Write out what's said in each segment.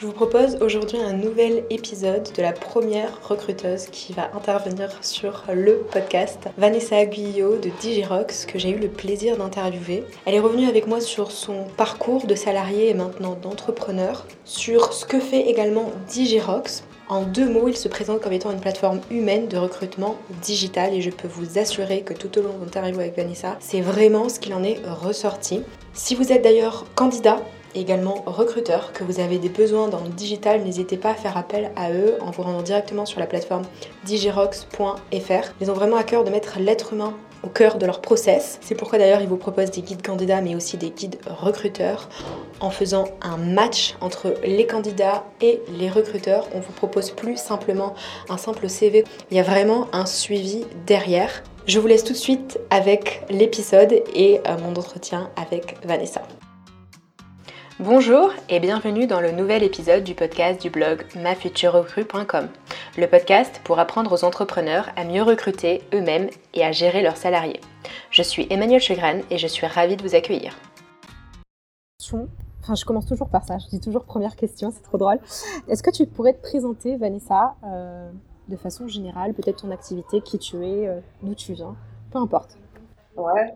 Je vous propose aujourd'hui un nouvel épisode de la première recruteuse qui va intervenir sur le podcast, Vanessa Guyot de Digirox, que j'ai eu le plaisir d'interviewer. Elle est revenue avec moi sur son parcours de salarié et maintenant d'entrepreneur, sur ce que fait également Digirox. En deux mots, il se présente comme étant une plateforme humaine de recrutement digital et je peux vous assurer que tout au long de l'interview avec Vanessa, c'est vraiment ce qu'il en est ressorti. Si vous êtes d'ailleurs candidat également recruteurs, que vous avez des besoins dans le digital, n'hésitez pas à faire appel à eux en vous rendant directement sur la plateforme digirox.fr. Ils ont vraiment à cœur de mettre l'être humain au cœur de leur process. C'est pourquoi d'ailleurs ils vous proposent des guides candidats mais aussi des guides recruteurs. En faisant un match entre les candidats et les recruteurs, on vous propose plus simplement un simple CV. Il y a vraiment un suivi derrière. Je vous laisse tout de suite avec l'épisode et euh, mon entretien avec Vanessa. Bonjour et bienvenue dans le nouvel épisode du podcast du blog mafuturerecrue.com, le podcast pour apprendre aux entrepreneurs à mieux recruter eux-mêmes et à gérer leurs salariés. Je suis Emmanuel Chegren et je suis ravie de vous accueillir. Je commence toujours par ça, je dis toujours première question, c'est trop drôle. Est-ce que tu pourrais te présenter, Vanessa, euh, de façon générale, peut-être ton activité, qui tu es, euh, d'où tu viens, peu importe. Ouais,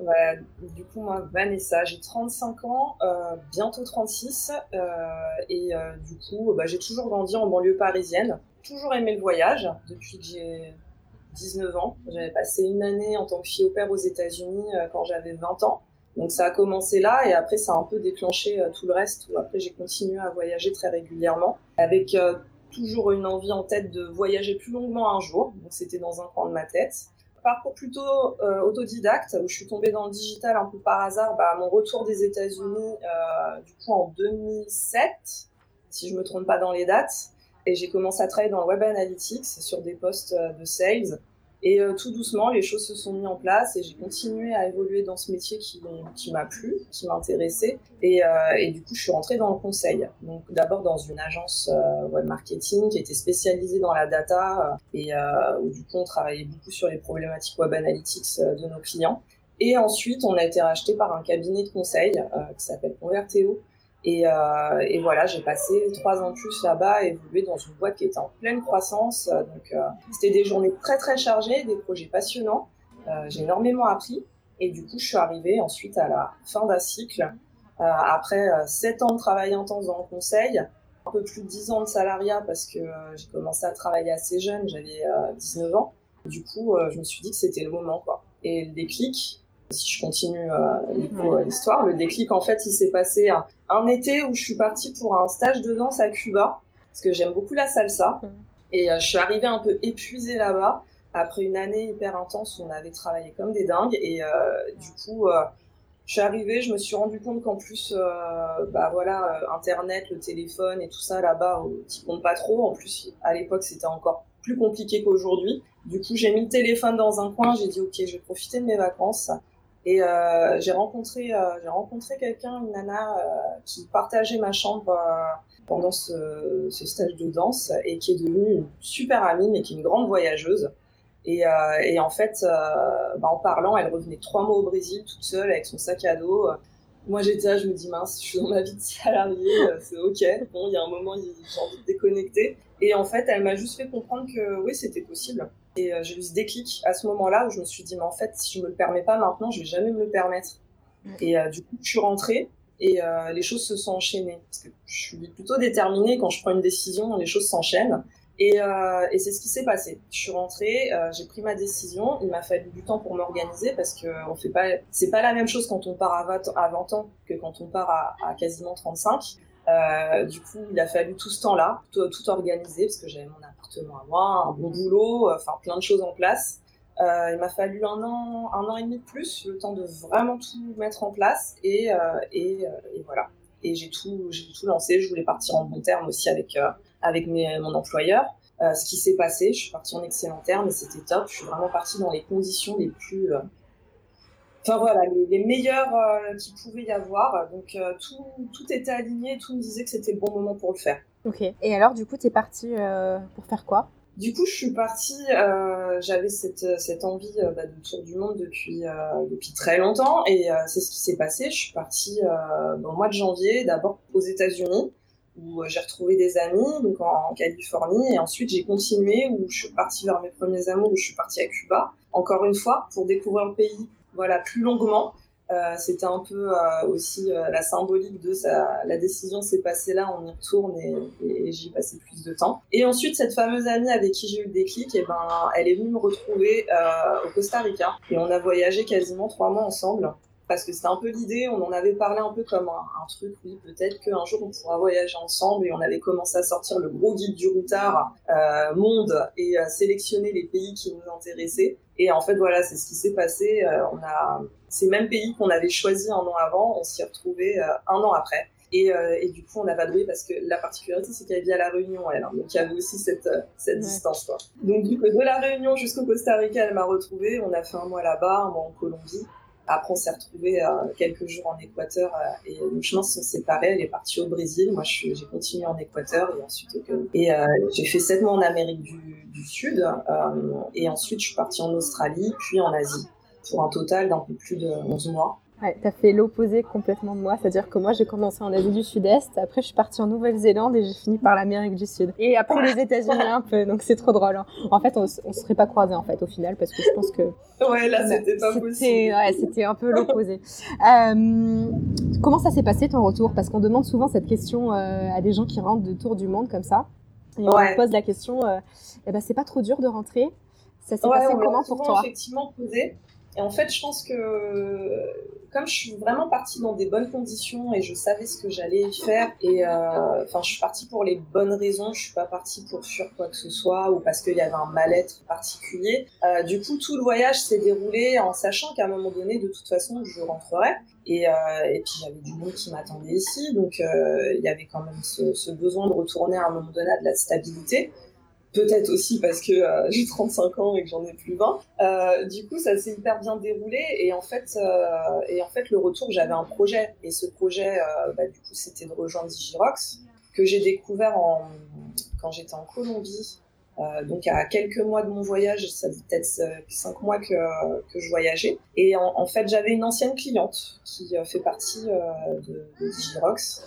du coup, moi, Vanessa, j'ai 35 ans, euh, bientôt 36, euh, et euh, du coup, bah, j'ai toujours grandi en banlieue parisienne, toujours aimé le voyage depuis que j'ai 19 ans. J'avais passé une année en tant que fille au père aux États-Unis quand j'avais 20 ans. Donc ça a commencé là et après ça a un peu déclenché tout le reste. Où après j'ai continué à voyager très régulièrement avec toujours une envie en tête de voyager plus longuement un jour. Donc c'était dans un coin de ma tête parcours plutôt euh, autodidacte où je suis tombée dans le digital un peu par hasard. Bah, mon retour des États-Unis, euh, du coup en 2007, si je me trompe pas dans les dates, et j'ai commencé à travailler dans le web analytics sur des postes euh, de sales. Et euh, tout doucement, les choses se sont mises en place et j'ai continué à évoluer dans ce métier qui, m'a plu, qui m'intéressait. Et, euh, et, du coup, je suis rentrée dans le conseil. Donc d'abord dans une agence euh, web marketing qui était spécialisée dans la data et où du coup on travaillait beaucoup sur les problématiques web analytics de nos clients. Et ensuite, on a été racheté par un cabinet de conseil qui s'appelle Converteo et, euh, et, voilà, j'ai passé trois ans de plus là-bas, évolué dans une boîte qui était en pleine croissance. Donc, euh, c'était des journées très très chargées, des projets passionnants. Euh, j'ai énormément appris. Et du coup, je suis arrivée ensuite à la fin d'un cycle. Euh, après euh, sept ans de travail intense dans le conseil, un peu plus de dix ans de salariat parce que euh, j'ai commencé à travailler assez jeune, j'avais 19 ans. Du coup, je me suis dit que c'était le moment, quoi. Et le déclic, si je continue euh, l'histoire, le déclic en fait il s'est passé un, un, été où je suis partie pour un stage de danse à Cuba parce que j'aime beaucoup la salsa. Et euh, je suis arrivée un peu épuisée là-bas. Après une année hyper intense où on avait travaillé comme des dingues. Et euh, du coup euh, je suis arrivée, je me suis rendu compte qu'en plus, euh, bah voilà, Internet, le téléphone et tout ça là-bas, qui compte pas trop. En plus, à l'époque, c'était encore plus compliqué qu'aujourd'hui. Du coup, j'ai mis le téléphone dans un coin, j'ai dit ok, je vais profiter de mes vacances. Et euh, j'ai rencontré, euh, j'ai rencontré quelqu'un, une nana, euh, qui partageait ma chambre pendant ce, stage de danse et qui est devenue une super amie, mais qui est une grande voyageuse. Et, et en fait, bah, en parlant, elle revenait trois mois au Brésil toute seule avec son sac à dos. Moi, j'étais là, je me dis mince, je suis dans ma vie de salarié, c'est ok. Bon, il y a un moment, j'ai envie de déconnecter. Et en fait, elle m'a juste fait comprendre que oui, c'était possible. Et euh, j'ai eu ce déclic à ce moment-là où je me suis dit, mais en fait, si je me le permets pas maintenant, je vais jamais me le permettre. Et euh, du coup, je suis rentrée et euh, les choses se sont enchaînées. Parce que je suis plutôt déterminée quand je prends une décision, les choses s'enchaînent. Et, euh, et c'est ce qui s'est passé. Je suis rentrée, j'ai pris ma décision. Il m'a fallu du temps pour m'organiser parce que on fait pas, c'est pas la même chose quand on part à 20, à 20 ans que quand on part à, à quasiment 35. Euh, du coup, il a fallu tout ce temps-là, tout, tout organiser parce que j'avais mon appartement à moi, un bon boulot, enfin plein de choses en place. Euh, il m'a fallu un an, un an et demi de plus, le temps de vraiment tout mettre en place et, euh, et, euh, et, voilà. Et j'ai tout, j'ai tout lancé. Je voulais partir en bon terme aussi avec euh, avec mes, mon employeur. Euh, ce qui s'est passé, je suis partie en excellent terme et c'était top. Je suis vraiment partie dans les conditions les plus enfin voilà, les, les meilleurs euh, qu'il pouvait y avoir. Donc euh, tout, tout était aligné, tout me disait que c'était le bon moment pour le faire. Ok. Et alors, du coup, tu es partie euh, pour faire quoi? Du coup, je suis partie, euh, j'avais cette, cette envie euh, bah, de tour du monde depuis, depuis très longtemps et c'est ce qui s'est passé. Je suis partie dans le mois de janvier, d'abord aux États-Unis. où j'ai retrouvé des amis donc en, Californie et ensuite j'ai continué où je suis partie vers mes premiers amours où je suis partie à Cuba encore une fois pour découvrir le pays voilà plus longuement euh, c'était un peu euh, aussi euh, la symbolique de ça. La décision s'est passée là, on y retourne et, et, j'y passé plus de temps. Et ensuite, cette fameuse amie avec qui j'ai eu le déclic, eh ben, elle est venue me retrouver au Costa Rica et on a voyagé quasiment trois mois ensemble parce que c'était un peu l'idée, on en avait parlé un peu comme un, truc, oui, peut-être qu'un jour on pourra voyager ensemble, et on avait commencé à sortir le gros guide du routard euh, monde et à sélectionner les pays qui nous intéressaient. Et en fait, voilà, c'est ce qui s'est passé. Euh, on a ces mêmes pays qu'on avait choisis un an avant, on s'y est retrouvés euh, un an après. Et, euh, et, du coup, on a vadrouillé parce que la particularité, c'est qu'elle vit à La Réunion, elle. Hein, donc, il y avait aussi cette, euh, cette distance, quoi. Donc, du coup, de La Réunion jusqu'au Costa Rica, elle m'a retrouvée. On a fait un mois là-bas, un mois en Colombie. Après, on s'est retrouvés euh, quelques jours en Équateur euh, et nos chemins se sont séparés. Elle est partie au Brésil. Moi, j'ai continué en Équateur et ensuite au Et euh, j'ai fait sept mois en Amérique du, du Sud et ensuite je suis partie en Australie, puis en Asie pour un total d'un peu plus de 11 mois. Ouais, tu as fait l'opposé complètement de moi, c'est-à-dire que moi j'ai commencé en Asie du Sud-Est, après je suis partie en Nouvelle-Zélande et j'ai fini par l'Amérique du Sud. Et après les États-Unis un peu, donc c'est trop drôle. Hein. En fait, on, on serait pas croisés en fait au final parce que je pense que. Ouais, là c'était pas possible. Ouais, c'était un peu l'opposé. euh, comment ça s'est passé ton retour? Parce qu'on demande souvent cette question euh, à des gens qui rentrent de tour du monde comme ça. Et on ouais. pose la question, euh, eh ben, c'est pas trop dur de rentrer Ça s'est passé comment pour toi? effectivement posé. Et en fait, je pense que comme je suis vraiment partie dans des bonnes conditions et je savais ce que j'allais faire, et euh, enfin, je suis partie pour les bonnes raisons. Je suis pas partie pour fuir quoi que ce soit ou parce qu'il y avait un mal-être particulier. Euh, du coup, tout le voyage s'est déroulé en sachant qu'à un moment donné, de toute façon, je rentrerais. Et, euh, et puis j'avais du monde qui m'attendait ici, donc il y avait quand même ce, ce, besoin de retourner à un moment donné à de la stabilité peut-être aussi parce que euh, j'ai 35 ans et que j'en ai plus 20. Euh, du coup, ça s'est hyper bien déroulé et en fait, euh, et en fait, le retour, j'avais un projet et ce projet, bah, du coup, c'était de rejoindre Digirox que j'ai découvert en, quand j'étais en Colombie. Donc à quelques mois de mon voyage, ça fait peut-être cinq mois que, que je voyageais. Et en, en fait, j'avais une ancienne cliente qui fait partie de, de Digirox.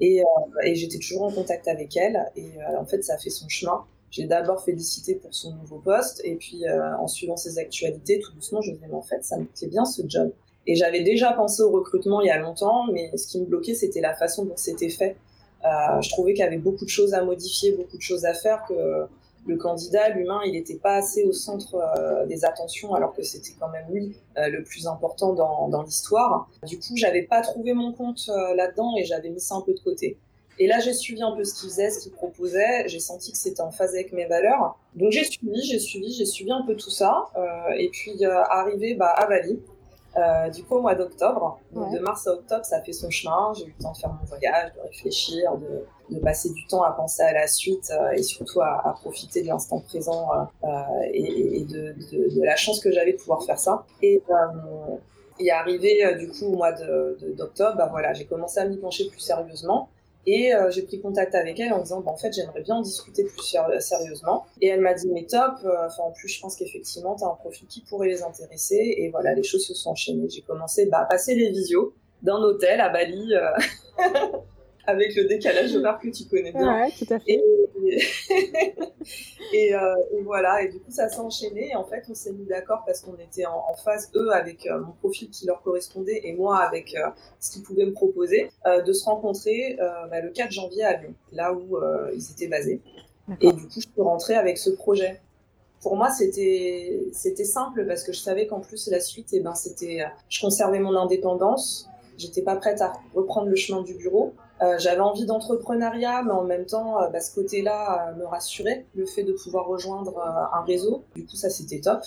Et, et j'étais toujours en contact avec elle. Et en fait, ça a fait son chemin j'ai d'abord félicité pour son nouveau poste et puis euh, en suivant ses actualités, tout doucement, je me disais, en fait, ça me plaît bien ce job. Et j'avais déjà pensé au recrutement il y a longtemps, mais ce qui me bloquait, c'était la façon dont c'était fait. Euh, je trouvais qu'il y avait beaucoup de choses à modifier, beaucoup de choses à faire, que le candidat, l'humain, il n'était pas assez au centre euh, des attentions, alors que c'était quand même lui euh, le plus important dans, dans l'histoire. Du coup, j'avais pas trouvé mon compte euh, là-dedans et j'avais mis ça un peu de côté. Et là, j'ai suivi un peu ce qu'il faisait, ce qu'il proposait. J'ai senti que c'était en phase avec mes valeurs. Donc j'ai suivi, j'ai suivi, j'ai suivi un peu tout ça. Euh, et puis euh, arrivé bah, à Bali, euh, du coup au mois d'octobre. Ouais. De mars à octobre, ça a fait son chemin. J'ai eu le temps de faire mon voyage, de réfléchir, de, de passer du temps à penser à la suite et surtout à, à profiter de l'instant présent et, et de, de, de, la chance que j'avais de pouvoir faire ça. Et et arrivé du coup au mois d'octobre, bah voilà, j'ai commencé à m'y pencher plus sérieusement. Et euh, j'ai pris contact avec elle en disant, bah, en fait, j'aimerais bien en discuter plus sérieusement. Et elle m'a dit, mais top. Euh, enfin, en plus, je pense qu'effectivement, tu as un profil qui pourrait les intéresser. Et voilà, les choses se sont enchaînées. J'ai commencé bah, à passer les visios d'un hôtel à Bali. Avec le décalage horaire que tu connais bien. Ouais, tout à fait. Et, et, euh, et, voilà, et du coup, ça s'est enchaîné. Et en fait, on s'est mis d'accord parce qu'on était en, en, phase, eux, avec euh, mon profil qui leur correspondait et moi avec euh, ce qu'ils pouvaient me proposer, de se rencontrer bah, le 4 janvier à Lyon, là où ils étaient basés. Et du coup, je suis rentrée avec ce projet. Pour moi, c'était c'était simple parce que je savais qu'en plus la suite, et eh ben c'était, je conservais mon indépendance. J'étais pas prête à reprendre le chemin du bureau. Euh, j'avais envie d'entrepreneuriat, mais en même temps, euh, bah, ce côté-là euh, me rassurait, le fait de pouvoir rejoindre un réseau. Du coup, ça, c'était top.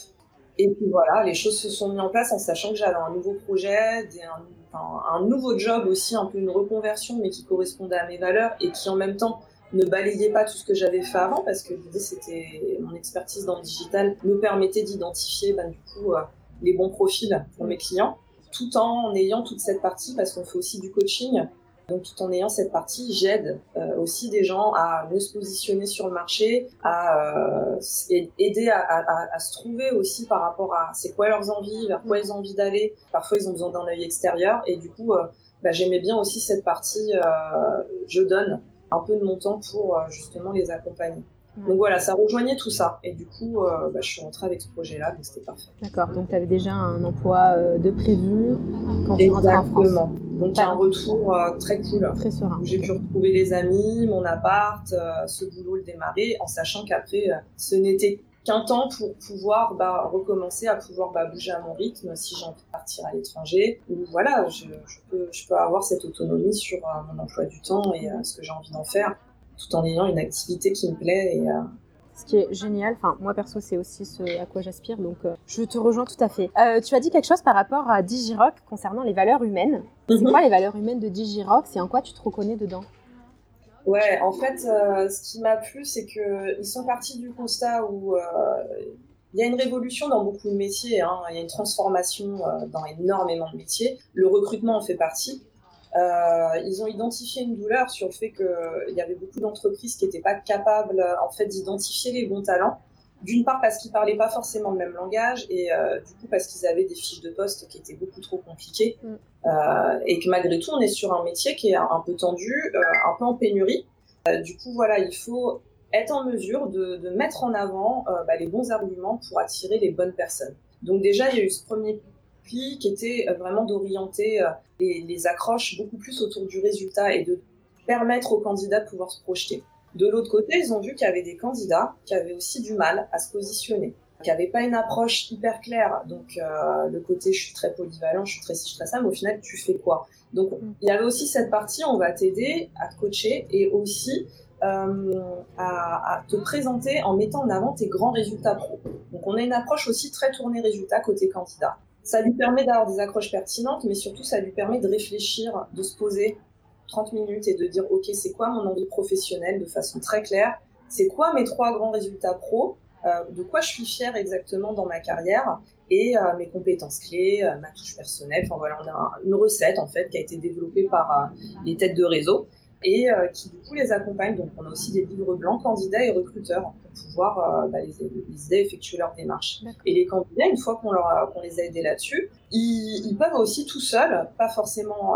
Et puis voilà, les choses se sont mises en place en sachant que j'avais un nouveau projet, un, nouveau job aussi, un peu une reconversion, mais qui correspondait à mes valeurs et qui en même temps ne balayait pas tout ce que j'avais fait avant, parce que l'idée, c'était mon expertise dans le digital me permettait d'identifier bah, du coup les bons profils pour mes clients, tout en ayant toute cette partie, parce qu'on fait aussi du coaching, donc tout en ayant cette partie, j'aide euh, aussi des gens à mieux se positionner sur le marché, à euh, aider à, à, à, se trouver aussi par rapport à c'est quoi leurs envies, vers quoi ils ont envie d'aller. Parfois ils ont besoin d'un œil extérieur et du coup euh, bah, j'aimais bien aussi cette partie je donne un peu de mon temps pour justement les accompagner. Donc voilà, ça rejoignait tout ça. Et du coup, bah, je suis rentrée avec ce projet-là, donc c'était parfait. D'accord, donc tu avais déjà un emploi de prévu quand tu rentrais en France donc un retour très cool. Très serein. J'ai pu retrouver les amis, mon appart, ce boulot le démarrer, en sachant qu'après, ce n'était qu'un temps pour pouvoir bah, recommencer à pouvoir bah, bouger à mon rythme si j'ai envie de partir à l'étranger. Ou voilà, je, peux, je, peux, avoir cette autonomie sur euh, mon emploi du temps et euh, ce que j'ai envie d'en faire, tout en ayant une activité qui me plaît. Et, euh, ce qui est génial, enfin moi perso c'est aussi ce à quoi j'aspire, donc je te rejoins tout à fait. tu as dit quelque chose par rapport à Digirock concernant les valeurs humaines. C'est mhm. quoi les valeurs humaines de Digirock C'est en quoi tu te reconnais dedans? Ouais, en fait, euh, ce qui m'a plu, c'est qu'ils sont partis du constat où euh, il y a une révolution dans beaucoup de métiers, hein. il y a une transformation euh, dans énormément de métiers. Le recrutement en fait partie. Ils ont identifié une douleur sur le fait qu'il y avait beaucoup d'entreprises qui n'étaient pas capables en fait d'identifier les bons talents d'une part parce qu'ils parlaient pas forcément le même langage et euh, du coup parce qu'ils avaient des fiches de poste qui étaient beaucoup trop compliquées mm. euh, et que malgré tout on est sur un métier qui est un peu tendu, euh, un peu en pénurie. du coup voilà, il faut être en mesure de, de mettre en avant bah, les bons arguments pour attirer les bonnes personnes. Donc déjà il y a eu ce premier qui était vraiment d'orienter les, les accroches beaucoup plus autour du résultat et de permettre aux candidats de pouvoir se projeter. De l'autre côté, ils ont vu qu'il y avait des candidats qui avaient aussi du mal à se positionner, qui n'avaient pas une approche hyper claire. Donc, euh, le côté je suis très polyvalent, je suis très ci, je suis très ça, mais au final, tu fais quoi? Donc, il y avait aussi cette partie, on va t'aider à te coacher et aussi euh, à, à, te présenter en mettant en avant tes grands résultats pro. Donc, on a une approche aussi très tournée résultat côté candidat. Ça lui permet d'avoir des accroches pertinentes, mais surtout, ça lui permet de réfléchir, de se poser 30 minutes et de dire, OK, c'est quoi mon envie professionnelle de façon très claire? C'est quoi mes trois grands résultats pro? Euh, De quoi je suis fière exactement dans ma carrière? Et euh, mes compétences clés, euh, ma touche personnelle. Enfin voilà, on a une recette en fait qui a été développée par les têtes de réseau et qui du coup les accompagne. Donc on a aussi des livres blancs candidats et recruteurs pour pouvoir bah, les, aider à effectuer leur démarche. Et les candidats, une fois qu'on les a aidés là-dessus, ils, ils, peuvent aussi tout seuls, pas forcément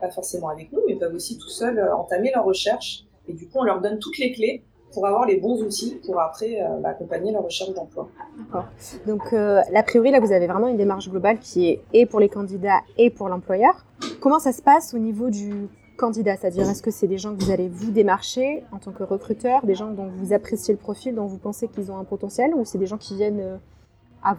pas forcément avec nous, mais peuvent aussi tout seuls euh, entamer leur recherche. Et du coup, on leur donne toutes les clés pour avoir les bons outils pour après euh, bah, accompagner leur recherche d'emploi. D'accord. Donc, euh, a priori, là, vous avez vraiment une démarche globale qui est et pour les candidats et pour l'employeur. Comment ça se passe au niveau du candidat C'est-à-dire, est-ce que c'est des gens que vous allez vous démarcher en tant que recruteur, des gens dont vous appréciez le profil, dont vous pensez qu'ils ont un potentiel, ou c'est des gens qui viennent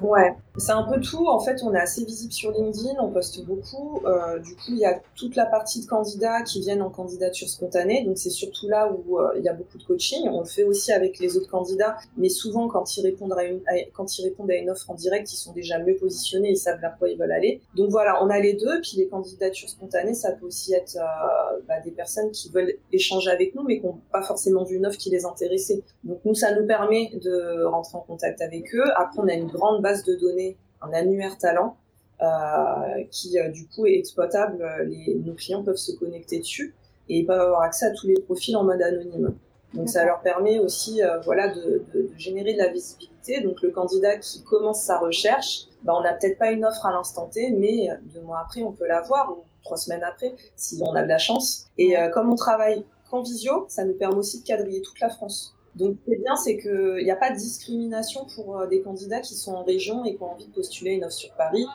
Ouais, c'est un peu tout. En fait, on est assez visible sur LinkedIn, on poste beaucoup. Euh, du coup, il y a toute la partie de candidats qui viennent en candidature spontanée. Donc, c'est surtout là où euh, il y a beaucoup de coaching. On le fait aussi avec les autres candidats, mais souvent, quand ils répondent à une, quand ils répondent à une offre en direct, ils sont déjà mieux positionnés, ils savent vers quoi ils veulent aller. Donc voilà, on a les deux. Puis les candidatures spontanées, ça peut aussi être euh, bah, des personnes qui veulent échanger avec nous, mais qui n'ont pas forcément vu une offre qui les intéressait. Donc nous, ça nous permet de rentrer en contact avec eux. Après, on a une grande base de données, un annuaire talent, euh, qui euh, du coup est exploitable. Les, nos clients peuvent se connecter dessus et ils peuvent avoir accès à tous les profils en mode anonyme. Donc ça leur permet aussi euh, voilà, de, générer de la visibilité. Donc le candidat qui commence sa recherche, bah, on n'a peut-être pas une offre à l'instant T, mais deux mois après, on peut l'avoir, ou trois semaines après, si on a de la chance. Et comme on travaille qu'en visio, ça nous permet aussi de quadriller toute la France. Donc, ce qui est bien, c'est qu'il n'y a pas de discrimination pour euh, des candidats qui sont en région et qui ont envie de postuler une offre sur Paris,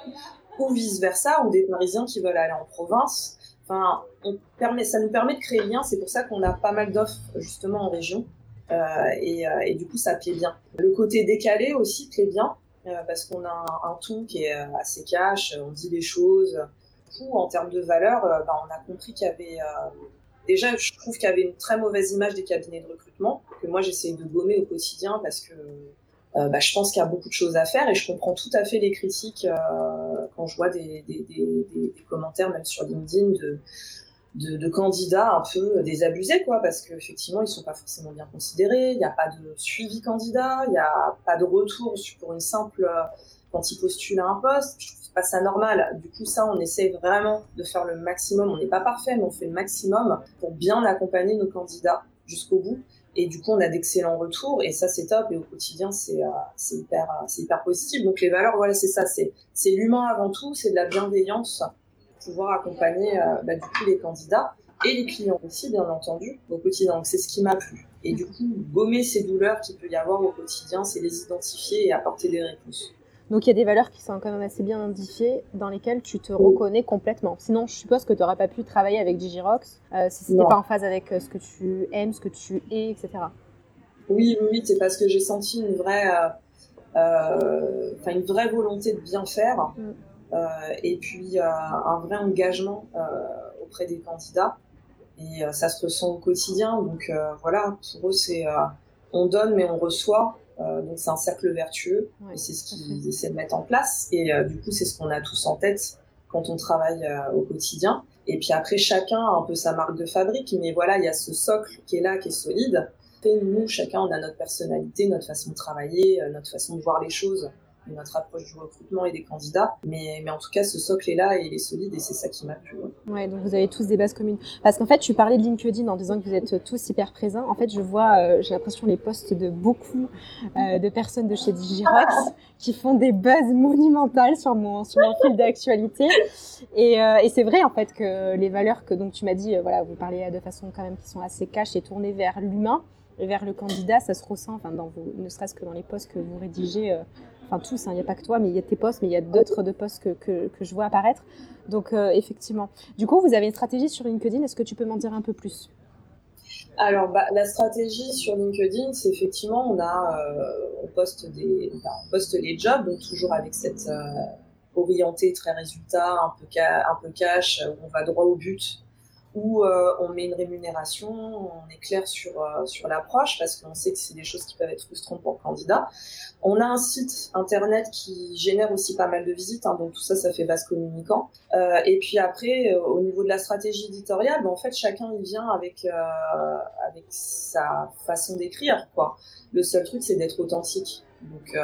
ou vice-versa, ou des Parisiens qui veulent aller en province. Enfin, on permet, ça nous permet de créer lien. C'est pour ça qu'on a pas mal d'offres justement en région. Euh, et, euh, et, du coup, ça plaît bien. Le côté décalé aussi plaît bien, euh, parce qu'on a un, un, qui est euh, assez cash, on dit les choses. Coup, en termes de valeur, bah, on a compris qu'il y avait déjà, je trouve qu'il y avait une très mauvaise image des cabinets de recrutement, moi j'essaie de gommer au quotidien parce que euh, bah, je pense qu'il y a beaucoup de choses à faire et je comprends tout à fait les critiques euh, quand je vois des, commentaires, même sur LinkedIn, de, candidats un peu désabusés, quoi, parce qu'effectivement, ils sont pas forcément bien considérés, il n'y a pas de suivi candidat, il n'y a pas de retour pour une simple, quand ils postulent à un poste. Je trouve pas ça normal. Du coup, ça, on essaie vraiment de faire le maximum. On n'est pas parfait, mais on fait le maximum pour bien accompagner nos candidats jusqu'au bout. Et du coup, on a d'excellents retours et ça, c'est top. Et au quotidien, c'est euh, hyper, c'est hyper positif. Donc, les valeurs, voilà, c'est ça. C'est l'humain avant tout, c'est de la bienveillance, pouvoir accompagner euh, bah, du coup les candidats. et les clients aussi, bien entendu, au quotidien. Donc c'est ce qui m'a plu. Et du coup, gommer ces douleurs qu'il peut y avoir au quotidien, c'est les identifier et apporter des réponses. Donc il y a des valeurs qui sont quand même assez bien identifiées, dans lesquelles tu te reconnais complètement. Sinon, je suppose que tu n'aurais pas pu travailler avec Digirox euh, si ce n'était pas en phase avec euh, ce que tu aimes, ce que tu es, etc. Oui, oui, c'est parce que j'ai senti une vraie, euh, une vraie volonté de bien faire mm. et puis un vrai engagement auprès des candidats. Et ça se ressent au quotidien. Donc voilà, pour eux, c'est on donne mais on reçoit. Euh, donc c'est un cercle vertueux et c'est ce qu'ils essaient de mettre en place. Et euh, du coup, c'est ce qu'on a tous en tête quand on travaille euh, au quotidien. Et puis après, chacun a un peu sa marque de fabrique, mais voilà, il y a ce socle qui est là, qui est solide. Et nous, chacun, on a notre personnalité, notre façon de travailler, notre façon de voir les choses notre approche du recrutement et des candidats. Mais, mais en tout cas, ce socle est là et il est solide et c'est ça qui m'a plu. Ouais. donc vous avez tous des bases communes. Parce qu'en fait, tu parlais de LinkedIn en disant que vous êtes tous hyper présents. En fait, je vois, euh, j'ai l'impression, les posts de beaucoup euh, de personnes de chez Digirox qui font des buzz monumentales sur mon, sur mon fil d'actualité. Et, euh, et c'est vrai, en fait, que les valeurs que donc tu m'as dit, voilà, vous parlez de façon quand même qui sont assez cash et tournées vers l'humain vers le candidat, ça se ressent, enfin, ne serait-ce que dans les posts que vous rédigez enfin tous, hein, il n'y a pas que toi, mais il y a tes postes, mais il y a d'autres de postes que, que, que, je vois apparaître. Donc euh, effectivement. Du coup, vous avez une stratégie sur LinkedIn, est-ce que tu peux m'en dire un peu plus? Alors, bah, la stratégie sur LinkedIn, c'est effectivement, on a, euh, on poste des, on poste les jobs, donc toujours avec cette euh, orientée très résultat, un peu, un peu cash, on va droit au but où euh, on met une rémunération, on est clair sur, euh, sur l'approche parce qu'on sait que c'est des choses qui peuvent être frustrantes pour le candidat. On a un site internet qui génère aussi pas mal de visites, hein, donc tout ça, ça fait base communicant. Euh, et puis après, au niveau de la stratégie éditoriale, ben, en fait, chacun y vient avec, avec sa façon d'écrire. quoi. Le seul truc, c'est d'être authentique. Donc,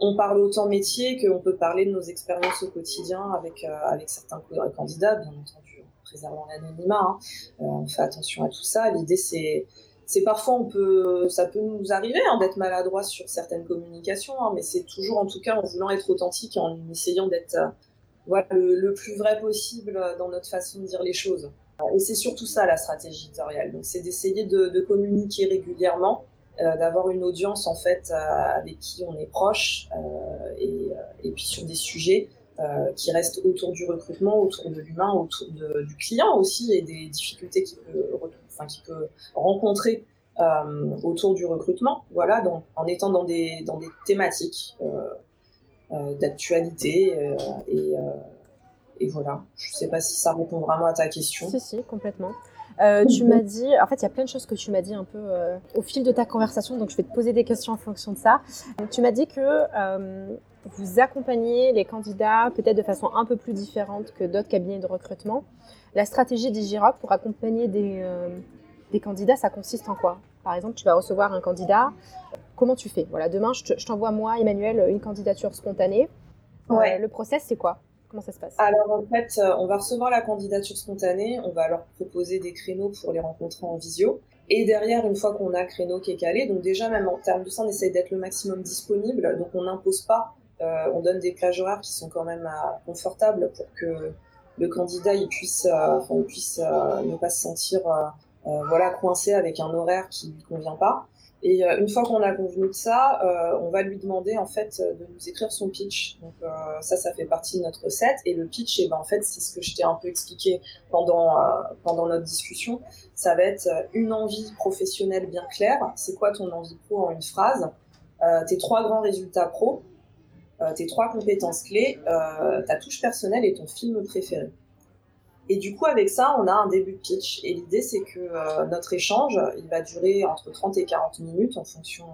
on parle autant métier qu'on peut parler de nos expériences au quotidien avec, avec certains candidats, bien entendu préservant l'anonymat. Hein. Euh, on fait attention à tout ça. L'idée, c'est c'est parfois on peut, ça peut nous arriver hein, d'être maladroit sur certaines communications, hein, mais c'est toujours en tout cas en voulant être authentique et en essayant d'être euh, voilà, le, plus vrai possible dans notre façon de dire les choses. Et c'est surtout ça la stratégie éditoriale. Donc c'est d'essayer de, communiquer régulièrement, euh, d'avoir une audience en fait avec qui on est proche et, et, puis sur des sujets euh, qui reste autour du recrutement, autour de l'humain, autour du client aussi et des difficultés qu'il peut, rencontrer euh, autour du recrutement. Voilà, donc, en étant dans des, dans des thématiques euh, d'actualité et, et, voilà. Je ne sais pas si ça répond vraiment à ta question. Si, si, complètement. Tu m'as dit, en fait, il y a plein de choses que tu m'as dit un peu au fil de ta conversation, donc je vais te poser des questions en fonction de ça. Tu m'as dit que vous accompagnez les candidats peut-être de façon un peu plus différente que d'autres cabinets de recrutement. La stratégie d'Igiroc pour accompagner des, euh, des, candidats, ça consiste en quoi? Par exemple, tu vas recevoir un candidat. Comment tu fais? Voilà, demain, je t'envoie moi, Emmanuel, une candidature spontanée. Ouais. le process, c'est quoi? Comment ça se passe? Alors en fait, euh, on va recevoir la candidature spontanée, on va leur proposer des créneaux pour les rencontrer en visio. Et derrière, une fois qu'on a un créneau qui est calé, donc déjà même en termes de ça, on essaye d'être le maximum disponible, donc on n'impose pas euh, on donne des plages horaires qui sont quand même euh, confortables pour que le candidat il puisse, euh, ne pas se sentir voilà coincé avec un horaire qui lui convient pas. Et une fois qu'on a convenu de ça, on va lui demander en fait de nous écrire son pitch. Donc ça, ça fait partie de notre recette. Et le pitch, eh ben en fait, c'est ce que je t'ai un peu expliqué pendant pendant notre discussion. Ça va être une envie professionnelle bien claire. C'est quoi ton envie pro en une phrase? Tes trois grands résultats pro tes trois compétences clés, euh, ta touche personnelle et ton film préféré. Et du coup, avec ça, on a un début de pitch. Et l'idée, c'est que euh, notre échange, il va durer entre 30 et 40 minutes en fonction,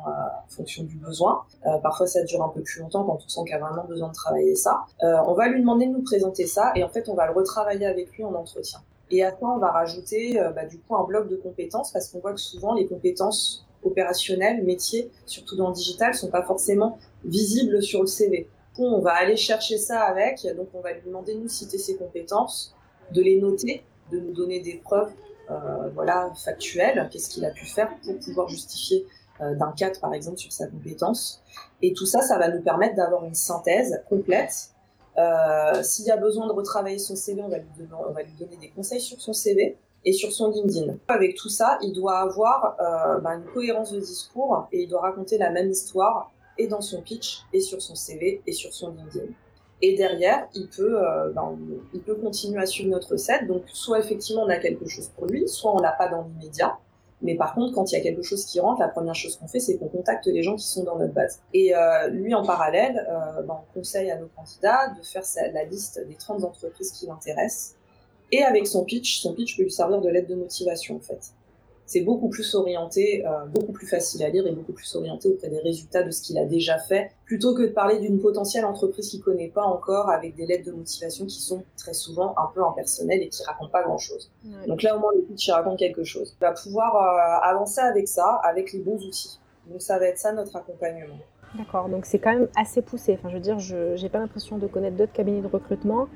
fonction du besoin. parfois, ça dure un peu plus longtemps quand on sent qu'il a vraiment besoin de travailler ça. on va lui demander de nous présenter ça et en fait, on va le retravailler avec lui en entretien. Et à ça, on va rajouter bah, du coup un bloc de compétences parce qu'on voit que souvent les compétences opérationnelles, métiers, surtout dans le digital, sont pas forcément visibles sur le CV. On va aller chercher ça avec, donc on va lui demander de nous citer ses compétences, de les noter, de nous donner des preuves euh, voilà, factuelles, qu'est-ce qu'il a pu faire pour pouvoir justifier euh, d'un cadre, par exemple, sur sa compétence. Et tout ça, ça va nous permettre d'avoir une synthèse complète. Euh, S'il y a besoin de retravailler son CV, on va lui donner des conseils sur son CV et sur son LinkedIn. Avec tout ça, il doit avoir euh, bah, une cohérence de discours et il doit raconter la même histoire et dans son pitch et sur son CV et sur son LinkedIn. Et derrière, il peut, ben, il peut continuer à suivre notre recette. Donc, soit effectivement on a quelque chose pour lui, soit on l'a pas dans l'immédiat. Mais par contre, quand il y a quelque chose qui rentre, la première chose qu'on fait, c'est qu'on contacte les gens qui sont dans notre base. Et euh, lui, en parallèle, ben, on conseille à nos candidats de faire la liste des 30 entreprises qui l'intéressent. Et avec son pitch, son pitch peut lui servir de lettre de motivation, en fait c'est beaucoup plus orienté, euh, beaucoup plus facile à lire et beaucoup plus orienté auprès des résultats de ce qu'il a déjà fait, plutôt que de parler d'une potentielle entreprise qu'il connaît pas encore avec des lettres de motivation qui sont très souvent un peu impersonnelles et qui racontent pas grand chose. Donc là, au moins, le pitch, il raconte quelque chose. Il va pouvoir euh, avancer avec ça, avec les bons outils. Donc ça va être ça notre accompagnement. D'accord, donc c'est quand même assez poussé. Enfin, je veux dire, je n'ai pas l'impression de connaître d'autres cabinets de recrutement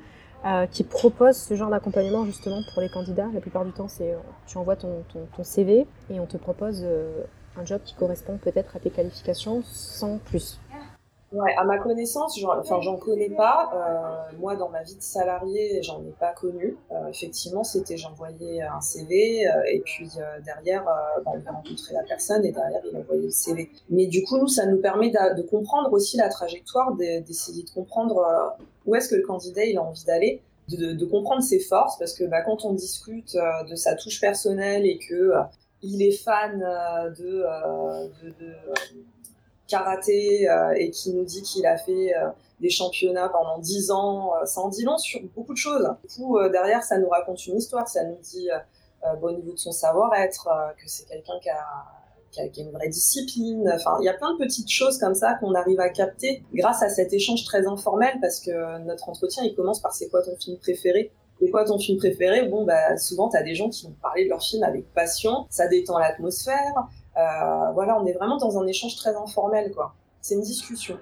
euh, qui propose ce genre d'accompagnement justement pour les candidats. La plupart du temps, c'est euh, tu envoies ton, CV et on te propose euh, un job qui correspond peut-être à tes qualifications sans plus. Ouais, à ma connaissance, j'en, enfin, j'en connais pas. Euh, moi, dans ma vie de salarié, j'en ai pas connu. Euh, effectivement, c'était j'envoyais un CV euh, et puis derrière, bah, on rencontrer la personne et derrière, il envoyait le CV. Mais du coup, nous, ça nous permet de, comprendre aussi la trajectoire, d'essayer de comprendre où est-ce que le candidat il a envie d'aller. De, comprendre ses forces parce que bah, quand on discute de sa touche personnelle et que il est fan de karaté euh, et qui nous dit qu'il a fait euh, des championnats pendant 10 ans, euh, ça en dit long sur beaucoup de choses. Du coup, derrière, ça nous raconte une histoire, ça nous dit bon, au niveau de son savoir-être, que c'est quelqu'un qui a, qui, a, une vraie discipline. Enfin, il y a plein de petites choses comme ça qu'on arrive à capter grâce à cet échange très informel parce que notre entretien, il commence par c'est quoi ton film préféré? C'est quoi ton film préféré? Bon, bah, souvent, tu as des gens qui vont parler de leur film avec passion, ça détend l'atmosphère, euh, voilà, on est vraiment dans un échange très informel, quoi. C'est une discussion,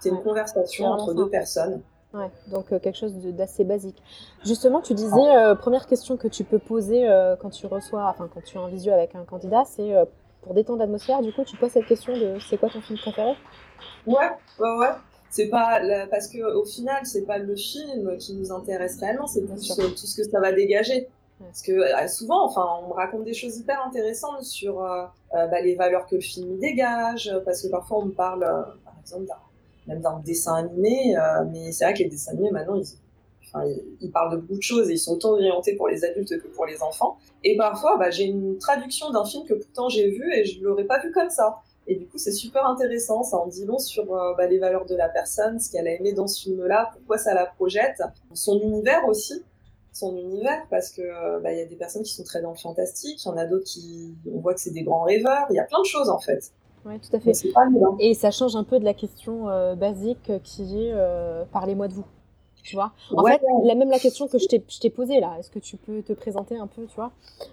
c'est une conversation entre deux personnes. Ouais, donc euh, quelque chose d'assez basique. Justement, tu disais, euh, première question que tu peux poser quand tu reçois, enfin quand tu es en visio avec un candidat, c'est pour détendre l'atmosphère, du coup, tu poses cette question de c'est quoi ton film préféré? Ouais, ouais, ouais. C'est pas parce que au final, c'est pas le film qui nous intéresse réellement, c'est tout ce que ça va dégager. Parce que euh, souvent, enfin, on me raconte des choses hyper intéressantes sur euh, euh, bah, les valeurs que le film dégage, parce que parfois on me parle, par exemple, même d'un dessin animé, mais c'est vrai que les dessins animés maintenant, ils, enfin, parlent de beaucoup de choses et ils sont autant orientés pour les adultes que pour les enfants. Et parfois, bah, j'ai une traduction d'un film que pourtant j'ai vu et je l'aurais pas vu comme ça. Et du coup, c'est super intéressant. Ça en dit long sur bah, les valeurs de la personne, ce qu'elle a aimé dans ce film-là, pourquoi ça la projette, son univers aussi son univers parce que euh, bah, il y a des personnes qui sont très dans le fantastique, il y en a d'autres qui on voit que c'est des grands rêveurs, il y a plein de choses en fait. Oui, tout à fait. Et ça change un peu de la question euh, basique qui est euh, parlez-moi de vous tu vois. En fait, la, même la question que je t'ai posée là, est-ce que tu peux te présenter un peu, tu vois?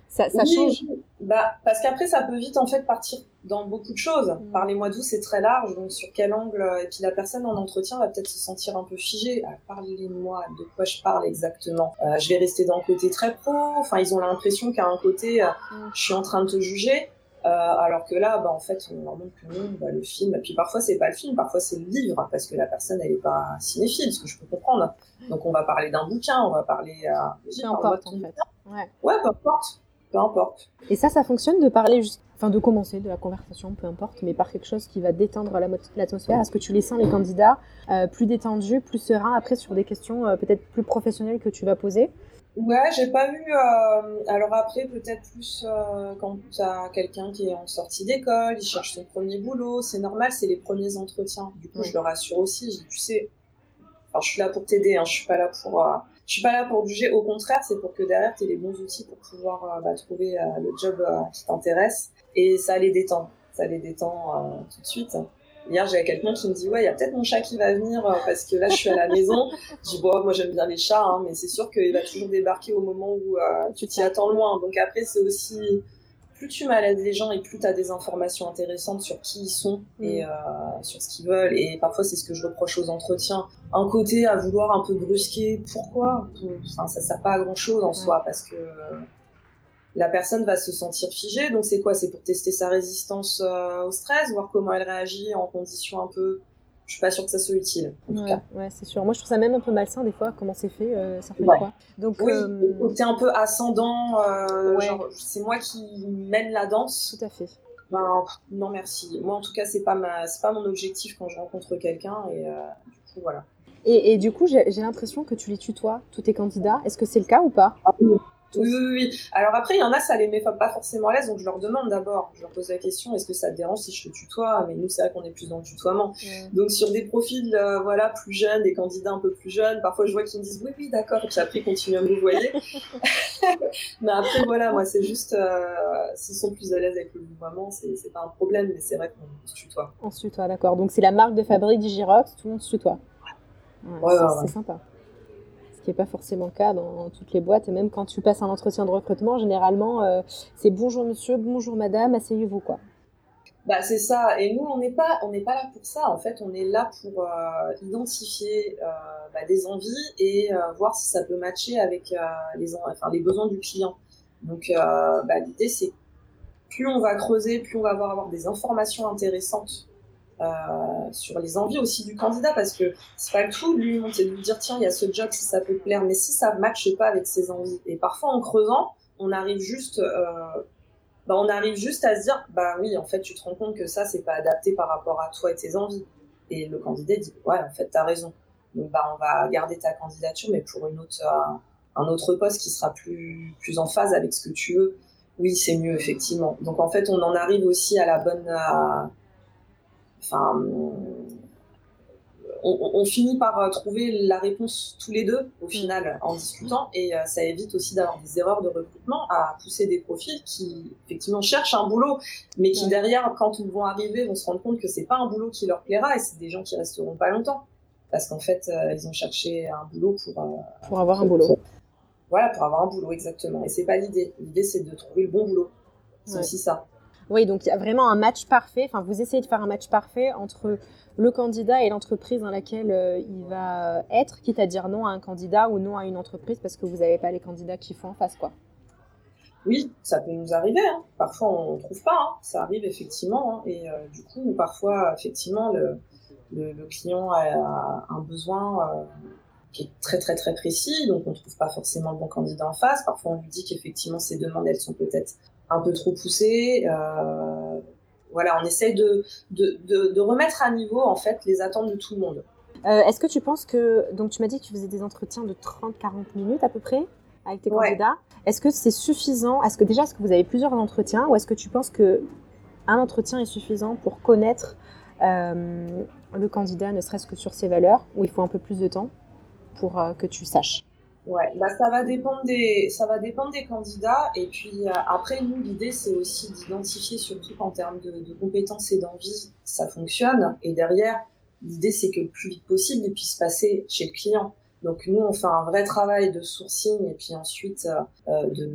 Ça, ça change. Bah, parce qu'après, ça peut vite en fait partir dans beaucoup de choses. Mm. Parlez-moi d'où, c'est très large, donc sur quel angle Et puis la personne en entretien va peut-être se sentir un peu figée. Ah, parlez-moi de quoi je parle exactement. Euh, je vais rester dans le côté très pro. Enfin, ils ont l'impression qu'à un côté, euh, mm. je suis en train de te juger. Euh, alors que là, bah, en fait, on leur montre que non, bah, le film, et puis parfois c'est pas le film, parfois c'est le livre, parce que la personne elle est pas cinéphile, ce que je peux comprendre. Donc on va parler d'un bouquin, on va parler à... Peu importe en fait. Ouais. ouais, peu importe. Peu importe. Et ça, ça fonctionne de parler juste, enfin de commencer de la conversation, peu importe, mais par quelque chose qui va détendre l'atmosphère. Est-ce que tu les sens les candidats euh, plus détendus, plus sereins après sur des questions euh, peut-être plus professionnelles que tu vas poser Ouais, j'ai pas vu. Euh, alors après, peut-être plus euh, quand t'as quelqu'un qui est en sortie d'école, il cherche son premier boulot, c'est normal, c'est les premiers entretiens. Du coup, je le rassure aussi. tu sais, enfin, je suis là pour t'aider, hein, je suis pas là pour, euh, je suis pas là pour juger. Au contraire, c'est pour que derrière t'aies les bons outils pour pouvoir euh, bah, trouver euh, le job qui t'intéresse et ça les détend, ça les détend tout de suite. Hier, j'avais quelqu'un qui me dit, ouais, il y a peut-être mon chat qui va venir euh, parce que là, je suis à la maison. Je dis, bon, moi, j'aime bien les chats, hein, mais c'est sûr qu'il va toujours débarquer au moment où euh, tu t'y attends loin. Donc après, c'est aussi, plus tu malades les gens et plus tu as des informations intéressantes sur qui ils sont et mm. euh, sur ce qu'ils veulent. Et parfois, c'est ce que je reproche aux entretiens. Un côté à vouloir un peu brusquer. Pourquoi? Enfin, Ça sert pas à grand chose en soi parce que la personne va se sentir figée. Donc c'est quoi? C'est pour tester sa résistance euh, au stress, voir comment elle réagit en conditions un peu je suis pas sûre que ça soit utile. ouais, c'est sûr. Moi, je trouve ça même un peu malsain des fois, comment c'est fait euh, certaines fois. Donc, oui, euh... côté un peu ascendant, euh, c'est moi qui mène la danse. Tout à fait. Ben, non, merci. Moi, en tout cas, c'est pas ma, c'est pas mon objectif quand je rencontre quelqu'un, et euh, du coup, voilà. Et, et du coup, j'ai l'impression que tu les tutoies, tous tes candidats. Est-ce que c'est le cas ou pas? Ah oui, oui, oui. Alors après, il y en a, ça les met pas forcément à l'aise, donc je leur demande d'abord, je leur pose la question, est-ce que ça te dérange si je te tutoie? Mais nous, c'est vrai qu'on est plus dans le tutoiement. Donc sur des profils, euh, voilà, plus jeunes, des candidats un peu plus jeunes, parfois je vois qu'ils me disent oui, oui, d'accord, et puis après ils continuent à me voyer. mais après, voilà, moi, c'est juste, euh, s'ils sont plus à l'aise avec le vouvoiement, c'est pas un problème, mais c'est vrai qu'on se tutoie. On se tutoie, d'accord. Donc c'est la marque de fabrique d'Igirox, tout le monde se tutoie. Ouais, c'est sympa qui n'est pas forcément le cas dans, toutes les boîtes. Et même quand tu passes un entretien de recrutement, généralement, euh, c'est bonjour monsieur, bonjour madame, asseyez-vous quoi. Bah, c'est ça. Et nous, on n'est pas, on n'est pas là pour ça. En fait, on est là pour euh, identifier euh, bah, des envies et voir si ça peut matcher avec les, enfin, les besoins du client. Donc, bah, l'idée, c'est plus on va creuser, plus on va avoir, des informations intéressantes sur les envies aussi du candidat parce que c'est pas tout lui de lui dire tiens il y a ce job si ça peut plaire mais si ça matche pas avec ses envies. Et parfois en creusant on arrive juste euh, bah, on arrive juste à se dire bah oui en fait tu te rends compte que ça c'est pas adapté par rapport à toi et tes envies. Et le candidat dit ouais en fait t'as raison. Donc bah on va garder ta candidature mais pour une autre euh, un autre poste qui sera plus plus en phase avec ce que tu veux. Oui c'est mieux effectivement. Donc en fait on en arrive aussi à la bonne enfin, on, finit par euh, trouver la réponse tous les deux au final en discutant. Et euh, ça évite aussi d'avoir des erreurs de recrutement à pousser des profils qui effectivement cherchent un boulot mais qui derrière quand ils vont arriver vont se rendre compte que c'est pas un boulot qui leur plaira et c'est des gens qui resteront pas longtemps. Parce qu'en fait euh, ils ont cherché un boulot pour pour avoir un boulot. Voilà pour avoir un boulot exactement. Et c'est pas l'idée. L'idée c'est de trouver le bon boulot. C'est aussi ça oui, donc il y a vraiment un match parfait. Enfin, vous essayez de faire un match parfait entre le candidat et l'entreprise dans laquelle euh, il va être, quitte à dire non à un candidat ou non à une entreprise parce que vous n'avez pas les candidats qui font en face, quoi. Oui, ça peut nous arriver. Hein. Parfois, on ne trouve pas. Hein. Ça arrive effectivement. Hein. Et euh, du coup, parfois, effectivement, le, client a, un besoin euh, qui est très, très, très précis. Donc, on ne trouve pas forcément le bon candidat en face. Parfois, on lui dit qu'effectivement, ses demandes, elles sont peut-être un peu trop poussé. Euh, voilà, on essaye de, de, remettre à niveau en fait les attentes de tout le monde. Euh, est-ce que tu penses que donc tu m'as dit que tu faisais des entretiens de 30-40 minutes à peu près avec tes candidats. Est-ce que c'est suffisant? Est-ce que déjà est-ce que vous avez plusieurs entretiens ou est-ce que tu penses que un entretien est suffisant pour connaître euh, le candidat, ne serait-ce que sur ses valeurs, ou il faut un peu plus de temps pour que tu saches? Ouais, bah ça va dépendre des ça va dépendre des candidats et puis euh, après nous l'idée c'est aussi d'identifier surtout en termes de, de compétences et d'envie ça fonctionne et derrière l'idée c'est que le plus vite possible il puisse passer chez le client. Donc nous on fait un vrai travail de sourcing et puis ensuite euh, de,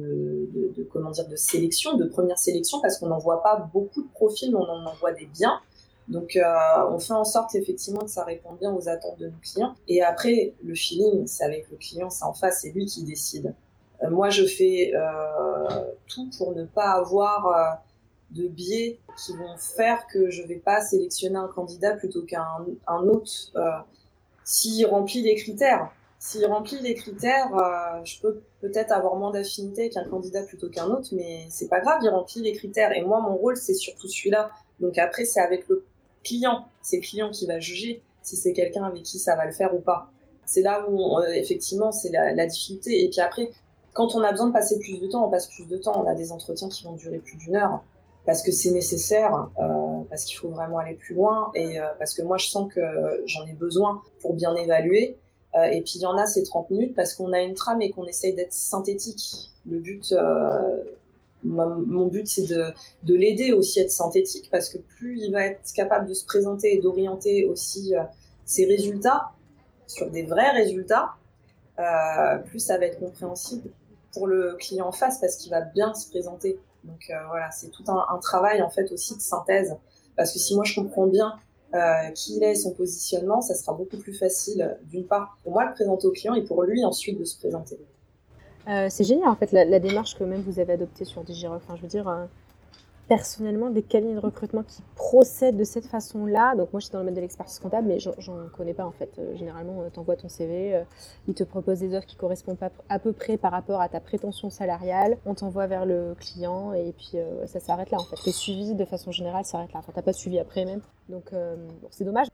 de, de, comment dire de sélection, de première sélection parce qu'on n'envoie pas beaucoup de profils mais on en envoie des biens. Donc, euh, on fait en sorte effectivement que ça réponde bien aux attentes de nos clients. Et après, le feeling, c'est avec le client, c'est en face, c'est lui qui décide. Euh, moi, je fais euh, tout pour ne pas avoir de biais qui vont faire que je vais pas sélectionner un candidat plutôt qu'un un autre s'il remplit les critères. S'il remplit les critères, je peux peut-être avoir moins d'affinité qu'un candidat plutôt qu'un autre, mais c'est pas grave, il remplit les critères. Et moi, mon rôle, c'est surtout celui-là. Donc après, c'est avec le client. C'est le client qui va juger si c'est quelqu'un avec qui ça va le faire ou pas. C'est là où, euh, effectivement, c'est la, difficulté. Et puis après, quand on a besoin de passer plus de temps, on passe plus de temps. On a des entretiens qui vont durer plus d'une heure parce que c'est nécessaire, euh, parce qu'il faut vraiment aller plus loin et euh, parce que moi, je sens que j'en ai besoin pour bien évaluer. et puis il y en a, c'est 30 minutes parce qu'on a une trame et qu'on essaye d'être synthétique. Le but, mon but, c'est de, de l'aider aussi à être synthétique parce que plus il va être capable de se présenter et d'orienter aussi euh, ses résultats sur des vrais résultats, euh, plus ça va être compréhensible pour le client en face parce qu'il va bien se présenter. Donc euh, voilà, c'est tout un, travail en fait aussi de synthèse parce que si moi je comprends bien qui il est son positionnement, ça sera beaucoup plus facile d'une part pour moi de présenter au client et pour lui ensuite de se présenter. Euh, c'est génial en fait la, démarche que même vous avez adoptée sur Digirock. Enfin, je veux dire, euh, personnellement des cabinets de recrutement qui procèdent de cette façon-là. Donc moi, je suis dans le mode de l'expertise comptable, mais j'en connais pas en fait. Euh, généralement, tu envoies ton CV, ils te proposent des offres qui correspondent pas à peu près par rapport à ta prétention salariale. On t'envoie vers le client et puis ça s'arrête là en fait. Le suivi, de façon générale, s'arrête là. Enfin, t'as pas suivi après même. Donc c'est dommage.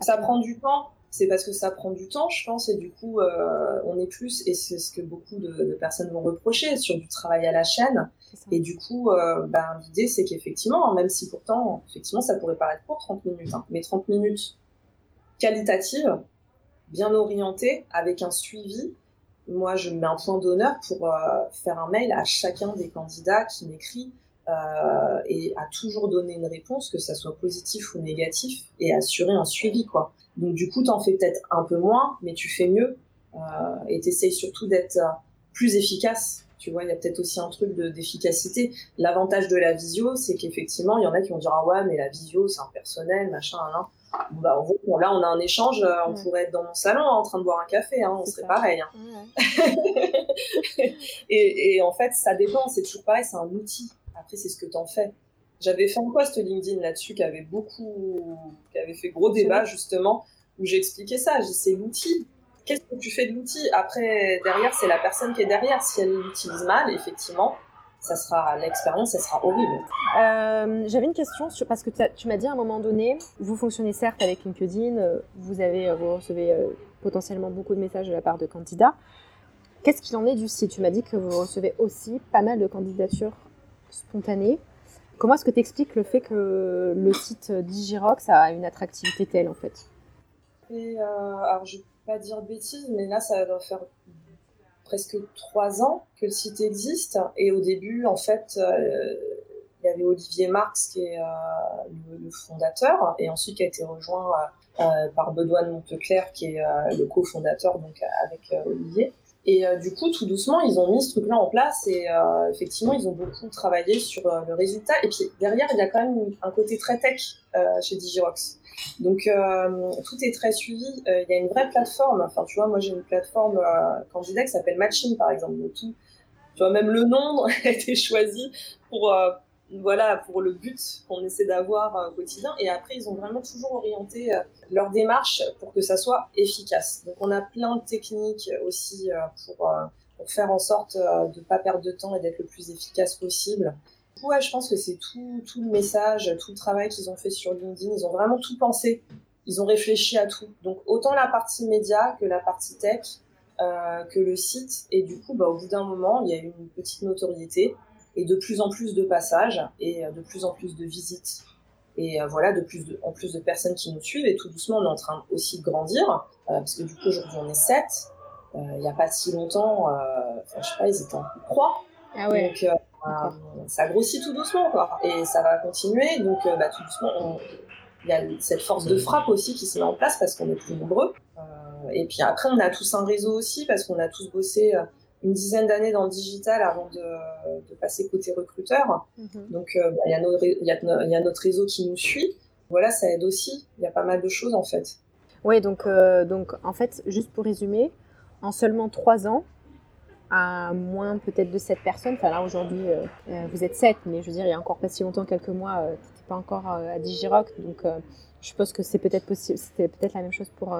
Ça prend du temps c'est parce que ça prend du temps, je pense, et du coup, euh, on est plus, et c'est ce que beaucoup de, personnes vont reprocher, sur du travail à la chaîne. Et du coup, euh, ben, l'idée, c'est qu'effectivement, même si pourtant, effectivement, ça pourrait paraître court, 30 minutes, hein, mais 30 minutes qualitatives, bien orientées, avec un suivi, moi, je mets un point d'honneur pour euh, faire un mail à chacun des candidats qui m'écrit et à toujours donner une réponse, que ça soit positif ou négatif, et assurer un suivi, quoi. Donc du coup, t'en fais peut-être un peu moins, mais tu fais mieux, euh, et t'essayes surtout d'être euh, plus efficace. Tu vois, il y a peut-être aussi un truc d'efficacité. L'avantage de la visio, c'est qu'effectivement, il y en a qui vont dire ah ouais, mais la visio, c'est impersonnel, machin, hein. Bah, bon, là, on a un échange, on pourrait être dans mon salon en train de boire un café, hein, on serait pareil. Hein. et, et, en fait, ça dépend, c'est toujours pareil, c'est un outil. Après, c'est ce que tu en fais. J'avais fait un post LinkedIn là-dessus qui avait beaucoup, qui avait fait gros débat justement, où j'expliquais ça. J'ai c'est l'outil. Qu'est-ce que tu fais de l'outil? Après, derrière, c'est la personne qui est derrière. Si elle l'utilise mal, effectivement, ça sera l'expérience, ça sera horrible. Euh, j'avais une question parce que tu m'as dit à un moment donné, vous fonctionnez certes avec LinkedIn, euh, vous avez, euh, vous recevez potentiellement beaucoup de messages de la part de candidats. Qu'est-ce qu'il en est du site? Tu m'as dit que vous recevez aussi pas mal de candidatures spontané. Comment est-ce que tu expliques le fait que le site Digirox a une attractivité telle en fait? Et euh, alors je vais pas dire bêtises, mais là ça doit faire presque trois ans que le site existe. Et au début, en fait, euh, il y avait Olivier Marx qui est euh, le, fondateur, et ensuite qui a été rejoint par Benoît de Monteclerc qui est le cofondateur donc avec Olivier. Et euh, du coup, tout doucement, ils ont mis ce truc-là en place et euh, effectivement, ils ont beaucoup travaillé sur euh, le résultat. Et puis derrière, il y a quand même un côté très tech chez Digirox. Donc tout est très suivi. Il y a une vraie plateforme. Enfin, tu vois, moi j'ai une plateforme candidat qui s'appelle Matching, par exemple. Donc tout, tu vois, même le nom a été choisi pour voilà, pour le but qu'on essaie d'avoir euh, au quotidien. Et après, ils ont vraiment toujours orienté euh, leur démarche pour que ça soit efficace. Donc, on a plein de techniques aussi euh, pour, pour faire en sorte de ne pas perdre de temps et d'être le plus efficace possible. Ouais, je pense que c'est tout, tout le message, tout le travail qu'ils ont fait sur LinkedIn. Ils ont vraiment tout pensé. Ils ont réfléchi à tout. Donc, autant la partie média que la partie tech, que le site. Et du coup, bah, au bout d'un moment, il y a une petite notoriété et de plus en plus de passages et euh, de plus en plus de visites. Et euh, voilà de plus de, en plus de personnes qui nous suivent et tout doucement on est en train aussi de grandir euh, parce que du coup aujourd'hui on est 7 il n'y a pas si longtemps enfin je sais pas ils étaient en trois. Ah ouais. donc ça grossit tout doucement quoi. Et ça va continuer. Donc bah, tout doucement il y a cette force de frappe aussi qui se met en place parce qu'on est plus nombreux. Et puis après on a tous un réseau aussi parce qu'on a tous bossé une dizaine d'années dans le digital avant de, de passer côté recruteur. Mhm. Donc, euh, bah, il y, y, a notre réseau qui nous suit. Voilà, ça aide aussi. Il y a pas mal de choses en fait. Oui, donc, euh, donc en fait, juste pour résumer, en seulement trois ans, à moins peut-être de sept personnes, enfin là aujourd'hui euh, vous êtes sept, mais je veux dire, il y a encore pas si longtemps, quelques mois, tu n'étais pas encore à Digirock, donc je suppose que c'est peut-être possible, c'était peut-être la même chose pour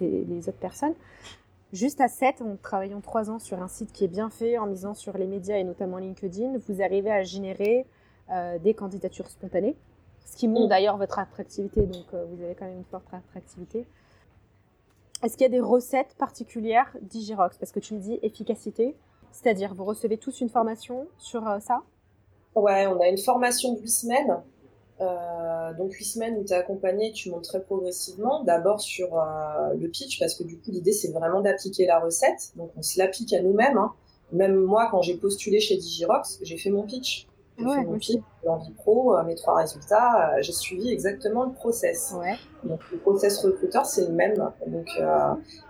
les, les, autres personnes. Juste à 7, en travaillant 3 ans sur un site qui est bien fait, en misant sur les médias et notamment LinkedIn, vous arrivez à générer euh, des candidatures spontanées, ce qui montre mm. d'ailleurs votre attractivité, donc euh, vous avez quand même une forte attractivité. Est-ce qu'il y a des recettes particulières d'Igirox Parce que tu me dis efficacité, c'est-à-dire vous recevez tous une formation sur euh, ça? Ouais, on a une formation de 8 semaines euh, donc huit semaines où tu es accompagné, tu montes très progressivement. D'abord sur euh, le pitch, parce que du coup l'idée c'est vraiment d'appliquer la recette. Donc on se l'applique à nous-mêmes. Hein. Même moi, quand j'ai postulé chez Digirox, j'ai fait mon pitch. J'ai fait mon pitch, l'envie pro, euh, mes trois résultats. j'ai suivi exactement le process. Donc le process recruteur c'est le même. Donc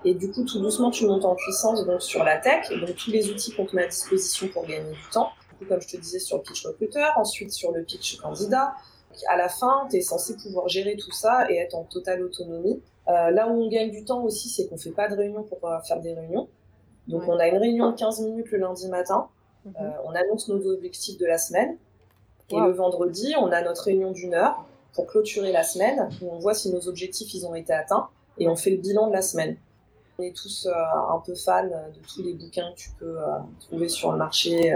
et du coup tout doucement tu montes en puissance donc sur la tech. Donc tous les outils qu'on te met à disposition pour gagner du temps. Comme je te disais sur le pitch recruteur, ensuite sur le pitch candidat, à la fin, tu es censé pouvoir gérer tout ça et être en totale autonomie. Euh, là où on gagne du temps aussi, c'est qu'on fait pas de réunion pour faire des réunions. Donc on a une réunion de 15 minutes le lundi matin. Mhm. Euh, on annonce nos objectifs de la semaine. Et le vendredi, on a notre réunion d'une heure pour clôturer la semaine, où on voit si nos objectifs ils ont été atteints et on fait le bilan de la semaine. On est tous un peu fans de tous les bouquins que tu peux trouver sur le marché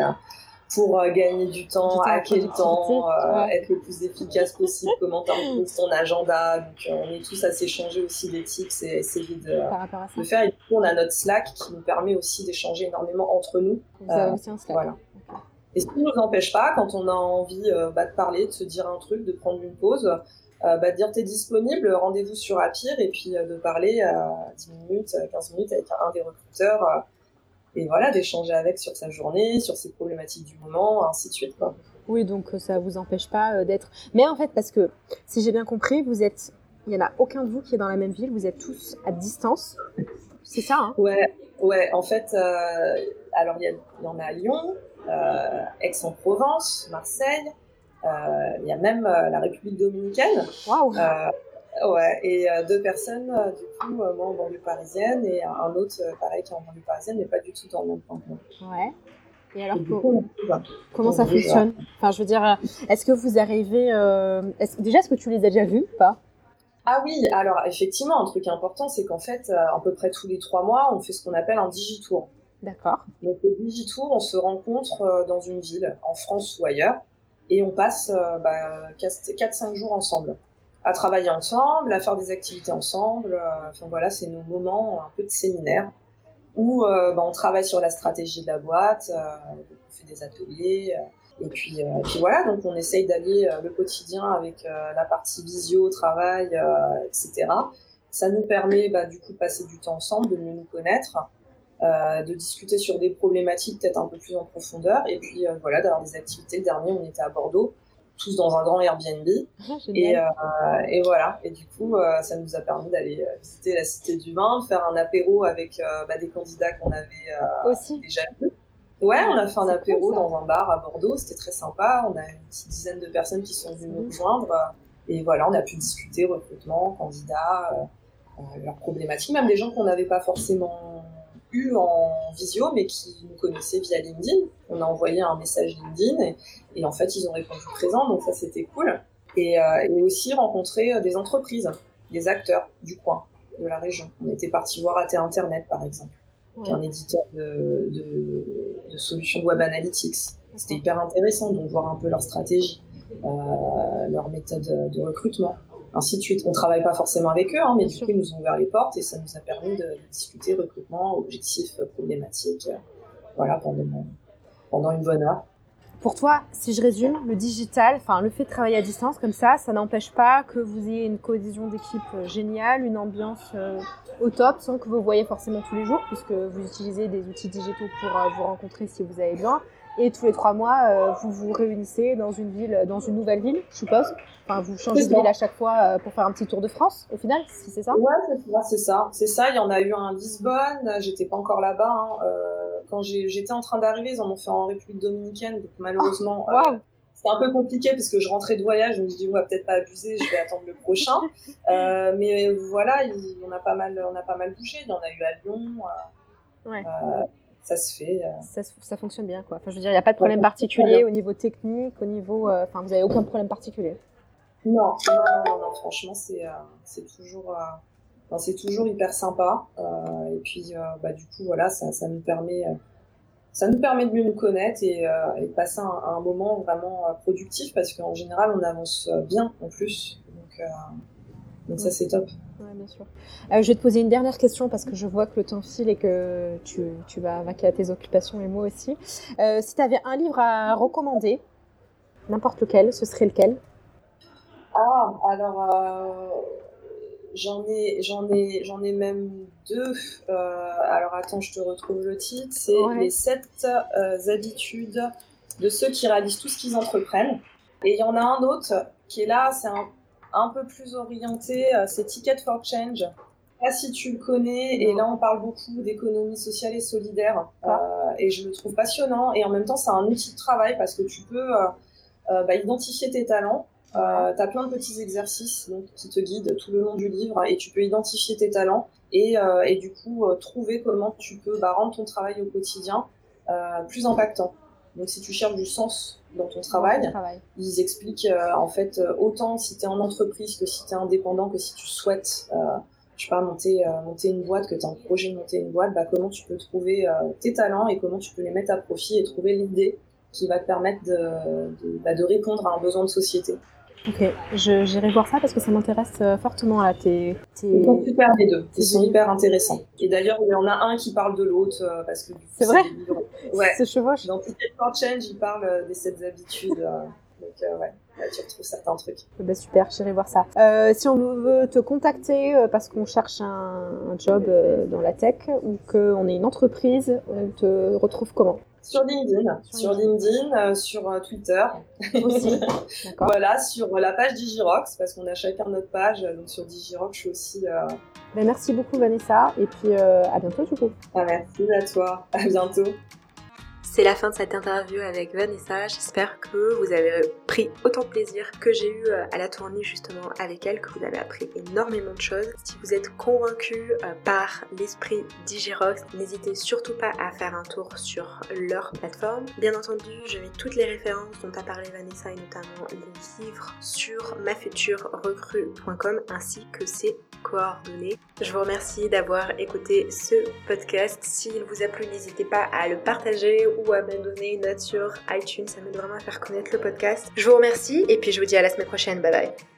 pour euh, gagner du temps, à quel temps, euh, être le plus efficace possible, comment tu ton agenda. Donc, euh, on est tous à s'échanger aussi des tips et essayer de, de, faire. Et du coup, on a notre Slack qui nous permet aussi d'échanger énormément entre nous. Vous avez aussi un Slack. Voilà. Et ce qui ne nous empêche pas, quand on a envie bah, de parler, de se dire un truc, de prendre une pause, bah, de dire t'es disponible, rendez-vous sur Apir et puis de parler 10 minutes, 15 minutes avec un des recruteurs et voilà, d'échanger avec sur sa journée, sur ses problématiques du moment, ainsi de suite. Quoi. Oui, donc euh, ça vous empêche pas euh, d'être. Mais en fait, parce que si j'ai bien compris, vous êtes, il y en a aucun de vous qui est dans la même ville, vous êtes tous à distance. C'est ça, hein? Ouais, ouais. En fait, euh, alors il y, y, en a à Lyon, Aix-en-Provence, Marseille. Il y a même la République dominicaine. Waouh Ouais, et euh, deux personnes, euh, du coup, euh, moi en banlieue parisienne et un autre, pareil, qui est en banlieue parisienne, mais pas du tout dans le même point. Ouais. Et alors, comment ça fonctionne? Enfin, je veux dire, est-ce que vous arrivez. Est déjà, est-ce que tu les as déjà vus pas? Ah oui, alors effectivement, un truc important, c'est qu'en fait, à peu près tous les trois mois, on fait ce qu'on appelle un digitour. D'accord. Donc le digitour, on se rencontre dans une ville, en France ou ailleurs, et on passe bah, 4-5 jours ensemble à travailler ensemble, à faire des activités ensemble. Euh, enfin voilà, c'est nos moments un peu de séminaire où euh, bah, on travaille sur la stratégie de la boîte, euh, on fait des ateliers. et puis, voilà, donc on essaye d'aller le quotidien avec la partie visio, travail, etc. Ça nous permet bah, du coup de passer du temps ensemble, de mieux nous connaître, de discuter sur des problématiques peut-être un peu plus en profondeur, et puis voilà, d'avoir des activités. Le dernier, on était à Bordeaux, tous dans un grand Airbnb. Et, euh, et, voilà. Et du coup, euh, ça nous a permis d'aller euh, visiter la Cité du Vin, faire un apéro avec bah, des candidats qu'on avait Aussi. déjà vus. Ouais, on a fait un apéro dans un bar à Bordeaux, c'était très sympa. On a une petite dizaine de personnes qui sont venues nous rejoindre. Et voilà, on a pu discuter recrutement, candidats, leurs problématiques, même des gens qu'on n'avait pas forcément en visio, mais qui nous connaissaient via LinkedIn. On a envoyé un message LinkedIn et, en fait, ils ont répondu présent, donc ça, c'était cool. Et, euh, aussi rencontrer euh, des entreprises, des acteurs du coin, de la région. On était parti voir AT Internet, par exemple, qui est un éditeur de, de, solutions web analytics. C'était hyper intéressant de voir un peu leur stratégie, euh, leur méthode de recrutement ainsi de suite. On travaille pas forcément avec eux, hein, mais du coup, ils nous ont ouvert les portes et ça nous a permis de, discuter recrutement, objectifs, problématiques, euh, voilà, pendant, pendant une bonne heure. Pour toi, si je résume, le digital, enfin le fait de travailler à distance comme ça, ça n'empêche pas que vous ayez une cohésion d'équipe euh, géniale, une ambiance euh, au top, sans que vous voyez forcément tous les jours, puisque vous utilisez des outils digitaux pour vous rencontrer si vous avez besoin. Et tous les trois mois, euh, vous vous réunissez dans une ville, dans une nouvelle ville, je suppose. Enfin, vous changez de ville à chaque fois euh, pour faire un petit tour de France, au final, si c'est ça? Ouais, c'est ça. C'est ça. Il y en a eu un à Lisbonne. J'étais pas encore là-bas. Hein. Euh, quand j'étais en train d'arriver, ils en ont fait en République dominicaine. Donc malheureusement, oh, c'était un peu compliqué parce que je rentrais de voyage. Donc je dis, on va peut-être pas abuser. Je vais attendre le prochain. mais voilà, on a pas mal, on a pas mal bougé. Il y en a eu à Lyon. ouais ça se fait. Euh. Ça, fonctionne bien, quoi. Enfin, je veux dire, il n'y a pas de problème particulier au niveau technique, au niveau. Euh, enfin, vous n'avez aucun problème particulier. Non, non, non, franchement, c'est euh, toujours. c'est toujours hyper sympa. et puis, bah, du coup, voilà, ça, ça nous permet. ça nous permet de mieux nous connaître et, de passer un, un, moment vraiment productif parce qu'en général, on avance bien en plus. Donc, donc ça, c'est top. Ouais, bien sûr. Euh, je vais te poser une dernière question parce que je vois que le temps file et que tu, tu vas vaquer à tes occupations et moi aussi. Euh, si tu avais un livre à recommander, n'importe lequel, ce serait lequel? Ah, alors euh, j'en ai, j'en ai, j'en ai même deux. alors attends, je te retrouve le titre. C'est les sept habitudes de ceux qui réalisent tout ce qu'ils entreprennent. Et il y en a un autre qui est là, c'est un un peu plus orienté, euh, c'est Ticket for Change. Pas si tu le connais, et là on parle beaucoup d'économie sociale et solidaire, ah. euh, et je le trouve passionnant, et en même temps c'est un outil de travail parce que tu peux euh, bah, identifier tes talents, tu as plein de petits exercices donc, qui te guident tout le long du livre et tu peux identifier tes talents et, et du coup trouver comment tu peux bah, rendre ton travail au quotidien plus impactant. Donc si tu cherches du sens dans ton travail, ils expliquent en fait autant si tu es en entreprise que si tu es indépendant, que si tu souhaites je sais pas, monter, monter une boîte, que tu as un projet de monter une boîte, bah, comment tu peux trouver tes talents et comment tu peux les mettre à profit et trouver l'idée qui va te permettre de, de, bah, de répondre à un besoin de société. Ok, j'irai voir ça parce que ça m'intéresse euh, fortement là. Tes, Ils sont super les deux, ils sont hyper intéressants. Et d'ailleurs, il y en a un qui parle de l'autre euh, parce que c'est vrai. Ouais. C'est chevauche. Dans Ticket Change, il parle euh, des sept habitudes. donc ouais. Là, tu retrouves certains trucs. Eh ben, super, j'irai voir ça. si on veut te contacter parce qu'on cherche un, un job dans la tech ou qu'on est une entreprise, on te retrouve comment? Sur LinkedIn, sur LinkedIn, euh, sur euh, Twitter aussi. voilà, sur la page Digirox, parce qu'on a chacun notre page. Donc sur Digirox, je suis aussi. Euh, ben, merci beaucoup Vanessa, et puis à bientôt du coup. Ah, merci à toi, à bientôt. C'est la fin de cette interview avec Vanessa. J'espère que vous avez pris autant de plaisir que j'ai eu euh, à la tournée justement avec elle, que vous avez appris énormément de choses. Si vous êtes convaincu euh, par l'esprit Digirox, n'hésitez surtout pas à faire un tour sur leur plateforme. Bien entendu, je mets toutes les références dont a parlé Vanessa et notamment les livres sur mafuturerecrue.com ainsi que ses coordonnées. Je vous remercie d'avoir écouté ce podcast. S'il vous a plu, n'hésitez pas à le partager ou à me donner une note sur iTunes. Ça m'aide vraiment à faire connaître le podcast. Je vous remercie et puis je vous dis à la semaine prochaine. Bye bye.